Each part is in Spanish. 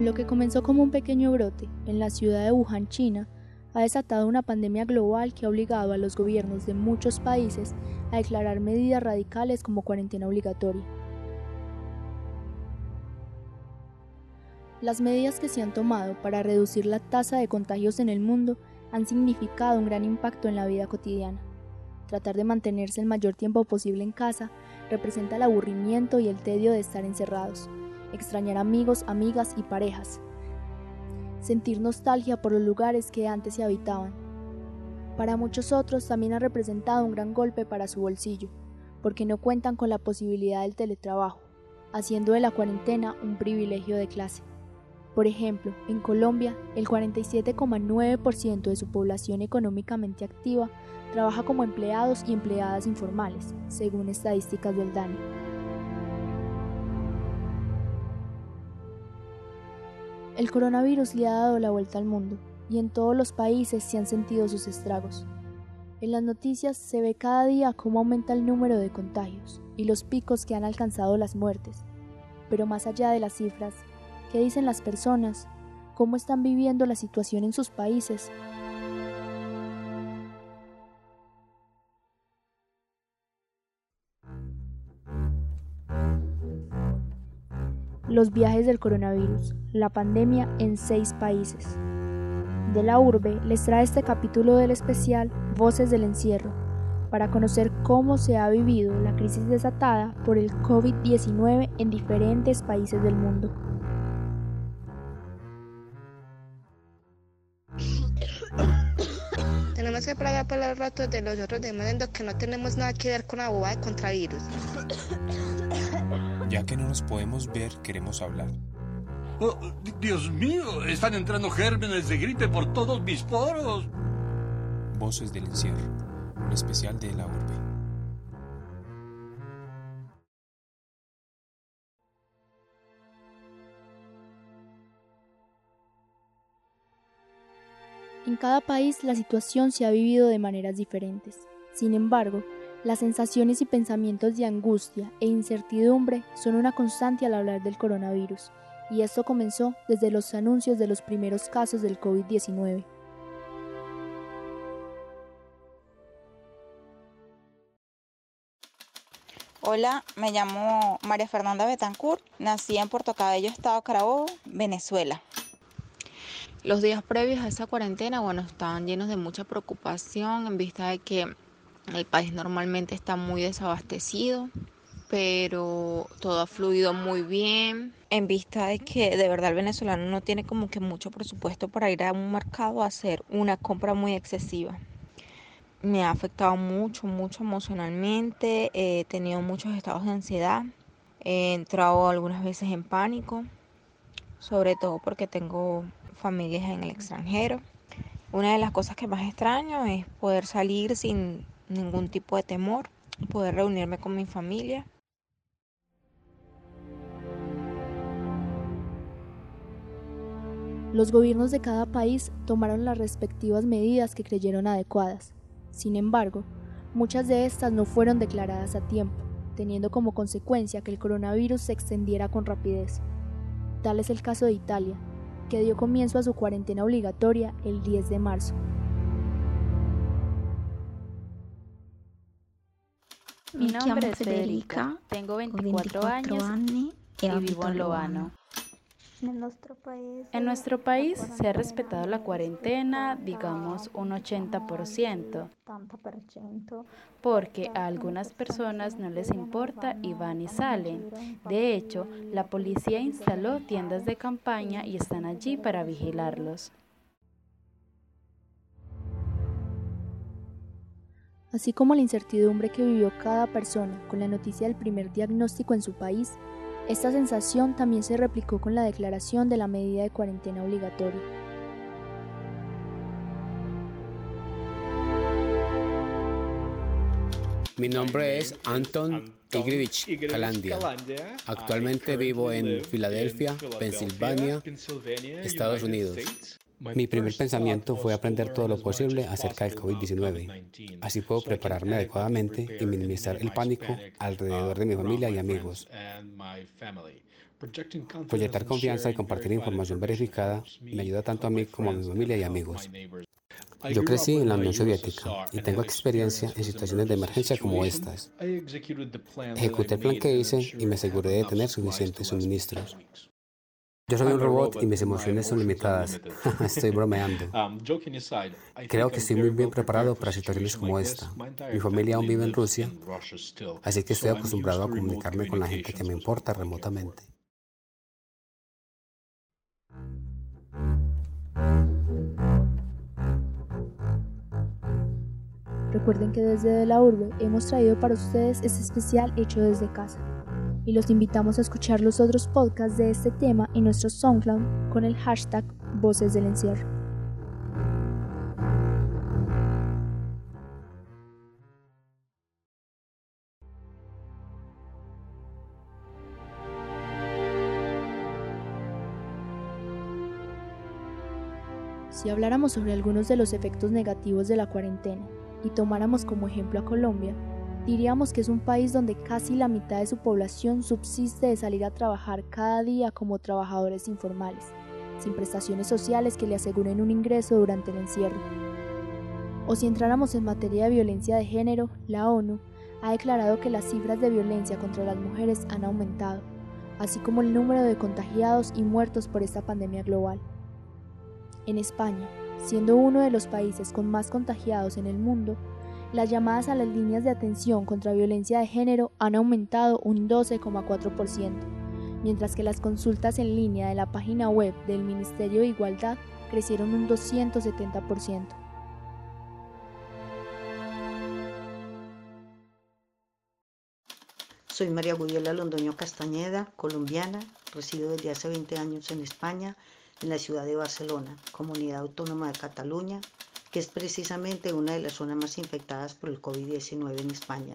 Lo que comenzó como un pequeño brote en la ciudad de Wuhan, China, ha desatado una pandemia global que ha obligado a los gobiernos de muchos países a declarar medidas radicales como cuarentena obligatoria. Las medidas que se han tomado para reducir la tasa de contagios en el mundo han significado un gran impacto en la vida cotidiana. Tratar de mantenerse el mayor tiempo posible en casa representa el aburrimiento y el tedio de estar encerrados, extrañar amigos, amigas y parejas, sentir nostalgia por los lugares que antes se habitaban. Para muchos otros también ha representado un gran golpe para su bolsillo, porque no cuentan con la posibilidad del teletrabajo, haciendo de la cuarentena un privilegio de clase. Por ejemplo, en Colombia, el 47,9% de su población económicamente activa trabaja como empleados y empleadas informales, según estadísticas del DANE. El coronavirus le ha dado la vuelta al mundo y en todos los países se han sentido sus estragos. En las noticias se ve cada día cómo aumenta el número de contagios y los picos que han alcanzado las muertes. Pero más allá de las cifras, ¿qué dicen las personas? ¿Cómo están viviendo la situación en sus países? Los viajes del coronavirus, la pandemia en seis países. De la urbe les trae este capítulo del especial Voces del Encierro, para conocer cómo se ha vivido la crisis desatada por el COVID-19 en diferentes países del mundo. Tenemos que pagar por los ratos de los otros demandos que no tenemos nada que ver con la boba de contravirus. Ya que no nos podemos ver, queremos hablar. Oh, Dios mío, están entrando gérmenes de gripe por todos mis poros. Voces del encierro, un especial de la urbe. En cada país la situación se ha vivido de maneras diferentes. Sin embargo, las sensaciones y pensamientos de angustia e incertidumbre son una constante al hablar del coronavirus, y esto comenzó desde los anuncios de los primeros casos del COVID-19. Hola, me llamo María Fernanda Betancourt, nací en Puerto Cabello, Estado Carabobo, Venezuela. Los días previos a esa cuarentena, bueno, estaban llenos de mucha preocupación en vista de que el país normalmente está muy desabastecido, pero todo ha fluido muy bien. En vista de que de verdad el venezolano no tiene como que mucho presupuesto para ir a un mercado a hacer una compra muy excesiva. Me ha afectado mucho, mucho emocionalmente. He tenido muchos estados de ansiedad. He entrado algunas veces en pánico, sobre todo porque tengo familias en el extranjero. Una de las cosas que más extraño es poder salir sin ningún tipo de temor, poder reunirme con mi familia. Los gobiernos de cada país tomaron las respectivas medidas que creyeron adecuadas. Sin embargo, muchas de estas no fueron declaradas a tiempo, teniendo como consecuencia que el coronavirus se extendiera con rapidez. Tal es el caso de Italia, que dio comienzo a su cuarentena obligatoria el 10 de marzo. Mi nombre es Federica, tengo 24, años y vivo en Loano. En nuestro país se ha respetado la cuarentena, digamos un 80%, porque a algunas personas no les importa y van y salen. De hecho, la policía instaló tiendas de campaña y están allí para vigilarlos. Así como la incertidumbre que vivió cada persona con la noticia del primer diagnóstico en su país, esta sensación también se replicó con la declaración de la medida de cuarentena obligatoria. Mi nombre es Anton Igrivich Kalandia. Actualmente vivo en Filadelfia, Pensilvania, Estados Unidos. Mi primer pensamiento fue aprender todo lo posible acerca del COVID-19. Así puedo prepararme adecuadamente y minimizar el pánico alrededor de mi familia y amigos. Proyectar confianza y compartir información verificada me ayuda tanto a mí como a mi familia y amigos. Yo crecí en la Unión Soviética y tengo experiencia en situaciones de emergencia como estas. Ejecuté el plan que hice y me aseguré de tener suficientes suministros. Yo soy un robot y mis emociones son limitadas. estoy bromeando. Creo que estoy muy bien preparado para situaciones como esta. Mi familia aún vive en Rusia, así que estoy acostumbrado a comunicarme con la gente que me importa remotamente. Recuerden que desde la urbe hemos traído para ustedes este especial hecho desde casa. Y los invitamos a escuchar los otros podcasts de este tema en nuestro SoundCloud con el hashtag Voces del Encierro. Si habláramos sobre algunos de los efectos negativos de la cuarentena, y tomáramos como ejemplo a Colombia, diríamos que es un país donde casi la mitad de su población subsiste de salir a trabajar cada día como trabajadores informales, sin prestaciones sociales que le aseguren un ingreso durante el encierro. O si entráramos en materia de violencia de género, la ONU ha declarado que las cifras de violencia contra las mujeres han aumentado, así como el número de contagiados y muertos por esta pandemia global. En España, Siendo uno de los países con más contagiados en el mundo, las llamadas a las líneas de atención contra violencia de género han aumentado un 12,4%, mientras que las consultas en línea de la página web del Ministerio de Igualdad crecieron un 270%. Soy María Gudiola Londoño Castañeda, colombiana, resido desde hace 20 años en España en la ciudad de Barcelona, comunidad autónoma de Cataluña, que es precisamente una de las zonas más infectadas por el COVID-19 en España.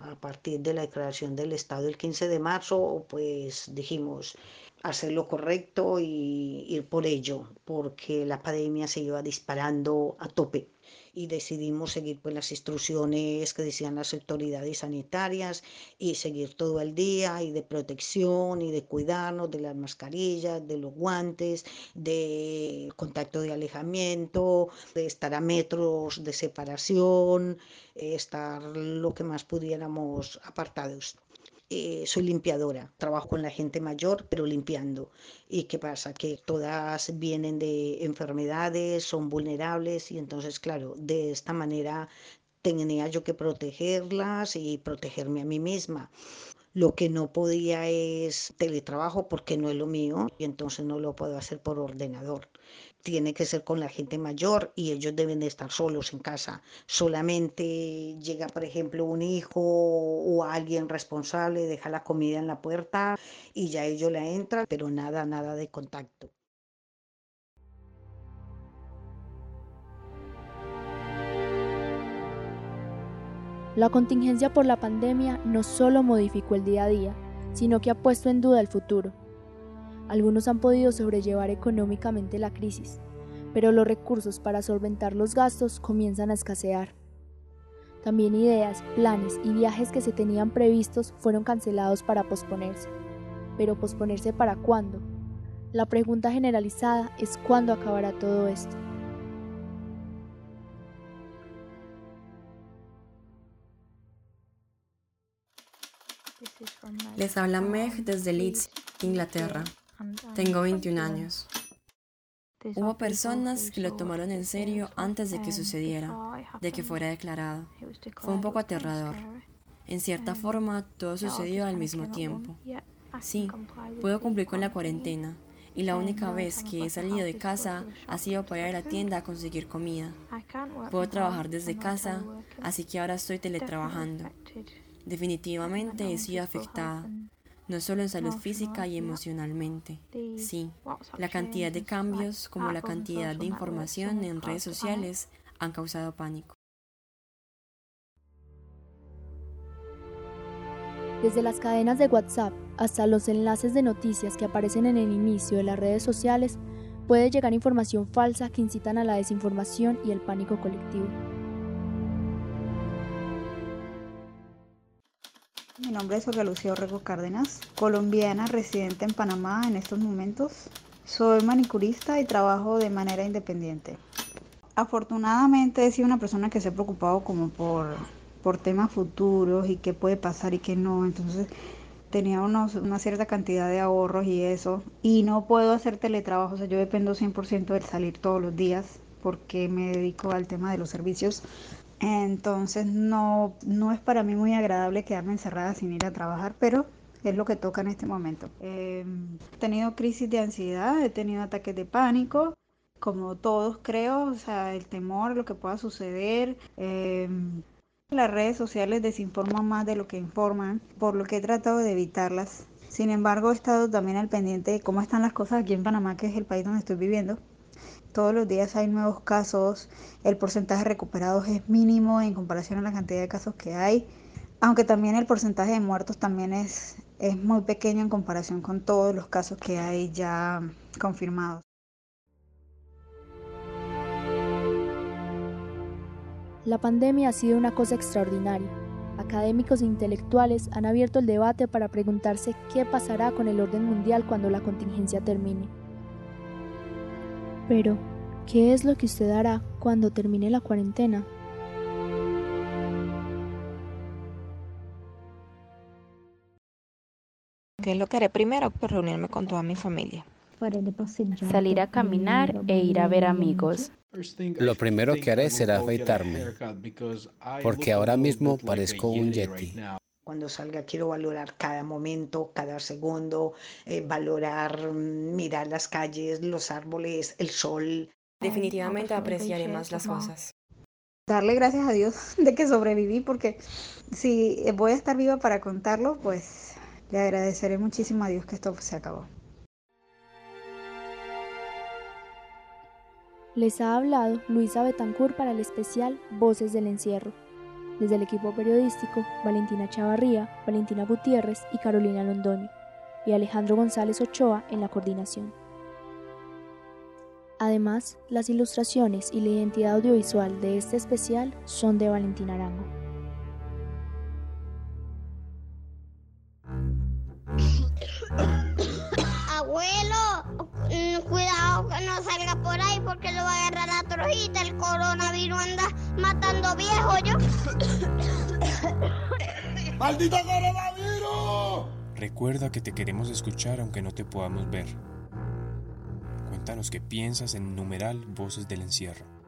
A partir de la declaración del Estado el 15 de marzo, pues dijimos hacer lo correcto y ir por ello, porque la pandemia se iba disparando a tope y decidimos seguir pues las instrucciones que decían las autoridades sanitarias y seguir todo el día y de protección y de cuidarnos de las mascarillas, de los guantes, de contacto de alejamiento, de estar a metros de separación, estar lo que más pudiéramos apartados. Eh, soy limpiadora, trabajo con la gente mayor, pero limpiando. ¿Y qué pasa? Que todas vienen de enfermedades, son vulnerables y entonces, claro, de esta manera tenía yo que protegerlas y protegerme a mí misma. Lo que no podía es teletrabajo porque no es lo mío y entonces no lo puedo hacer por ordenador tiene que ser con la gente mayor y ellos deben de estar solos en casa. Solamente llega, por ejemplo, un hijo o alguien responsable, deja la comida en la puerta y ya ellos la entran, pero nada, nada de contacto. La contingencia por la pandemia no solo modificó el día a día, sino que ha puesto en duda el futuro. Algunos han podido sobrellevar económicamente la crisis, pero los recursos para solventar los gastos comienzan a escasear. También ideas, planes y viajes que se tenían previstos fueron cancelados para posponerse. Pero posponerse para cuándo? La pregunta generalizada es cuándo acabará todo esto. Les habla Meg desde Leeds, Inglaterra. Tengo 21 años. Hubo personas que lo tomaron en serio antes de que sucediera, de que fuera declarado. Fue un poco aterrador. En cierta forma, todo sucedió al mismo tiempo. Sí, puedo cumplir con la cuarentena, y la única vez que he salido de casa ha sido para ir a la tienda a conseguir comida. Puedo trabajar desde casa, así que ahora estoy teletrabajando. Definitivamente he sido afectada no solo en salud física y emocionalmente. Sí, la cantidad de cambios como la cantidad de información en redes sociales han causado pánico. Desde las cadenas de WhatsApp hasta los enlaces de noticias que aparecen en el inicio de las redes sociales, puede llegar información falsa que incitan a la desinformación y el pánico colectivo. Nombre es Olga Lucía Orrego Cárdenas, colombiana residente en Panamá en estos momentos. Soy manicurista y trabajo de manera independiente. Afortunadamente he sido una persona que se ha preocupado como por, por temas futuros y qué puede pasar y qué no. Entonces tenía unos, una cierta cantidad de ahorros y eso. Y no puedo hacer teletrabajo, o sea, yo dependo 100% del salir todos los días porque me dedico al tema de los servicios. Entonces no, no es para mí muy agradable quedarme encerrada sin ir a trabajar, pero es lo que toca en este momento. Eh, he tenido crisis de ansiedad, he tenido ataques de pánico, como todos creo, o sea, el temor, lo que pueda suceder. Eh, las redes sociales desinforman más de lo que informan, por lo que he tratado de evitarlas. Sin embargo, he estado también al pendiente de cómo están las cosas aquí en Panamá, que es el país donde estoy viviendo. Todos los días hay nuevos casos, el porcentaje de recuperados es mínimo en comparación a la cantidad de casos que hay, aunque también el porcentaje de muertos también es, es muy pequeño en comparación con todos los casos que hay ya confirmados. La pandemia ha sido una cosa extraordinaria. Académicos e intelectuales han abierto el debate para preguntarse qué pasará con el orden mundial cuando la contingencia termine. Pero, ¿qué es lo que usted hará cuando termine la cuarentena? ¿Qué es lo que haré primero? Pues reunirme con toda mi familia. Salir a caminar e ir a ver amigos. Lo primero que haré será afeitarme, porque ahora mismo parezco un yeti. Cuando salga quiero valorar cada momento, cada segundo, eh, valorar, mirar las calles, los árboles, el sol. Definitivamente apreciaré más las cosas. Darle gracias a Dios de que sobreviví, porque si voy a estar viva para contarlo, pues le agradeceré muchísimo a Dios que esto se acabó. Les ha hablado Luisa Betancourt para el especial Voces del Encierro. Desde el equipo periodístico, Valentina Chavarría, Valentina Gutiérrez y Carolina Londoño, y Alejandro González Ochoa en la coordinación. Además, las ilustraciones y la identidad audiovisual de este especial son de Valentina Arango. No salga por ahí porque lo va a agarrar la trojita. El coronavirus anda matando viejo yo. ¡Maldito coronavirus! Recuerda que te queremos escuchar aunque no te podamos ver. Cuéntanos qué piensas en numeral Voces del Encierro.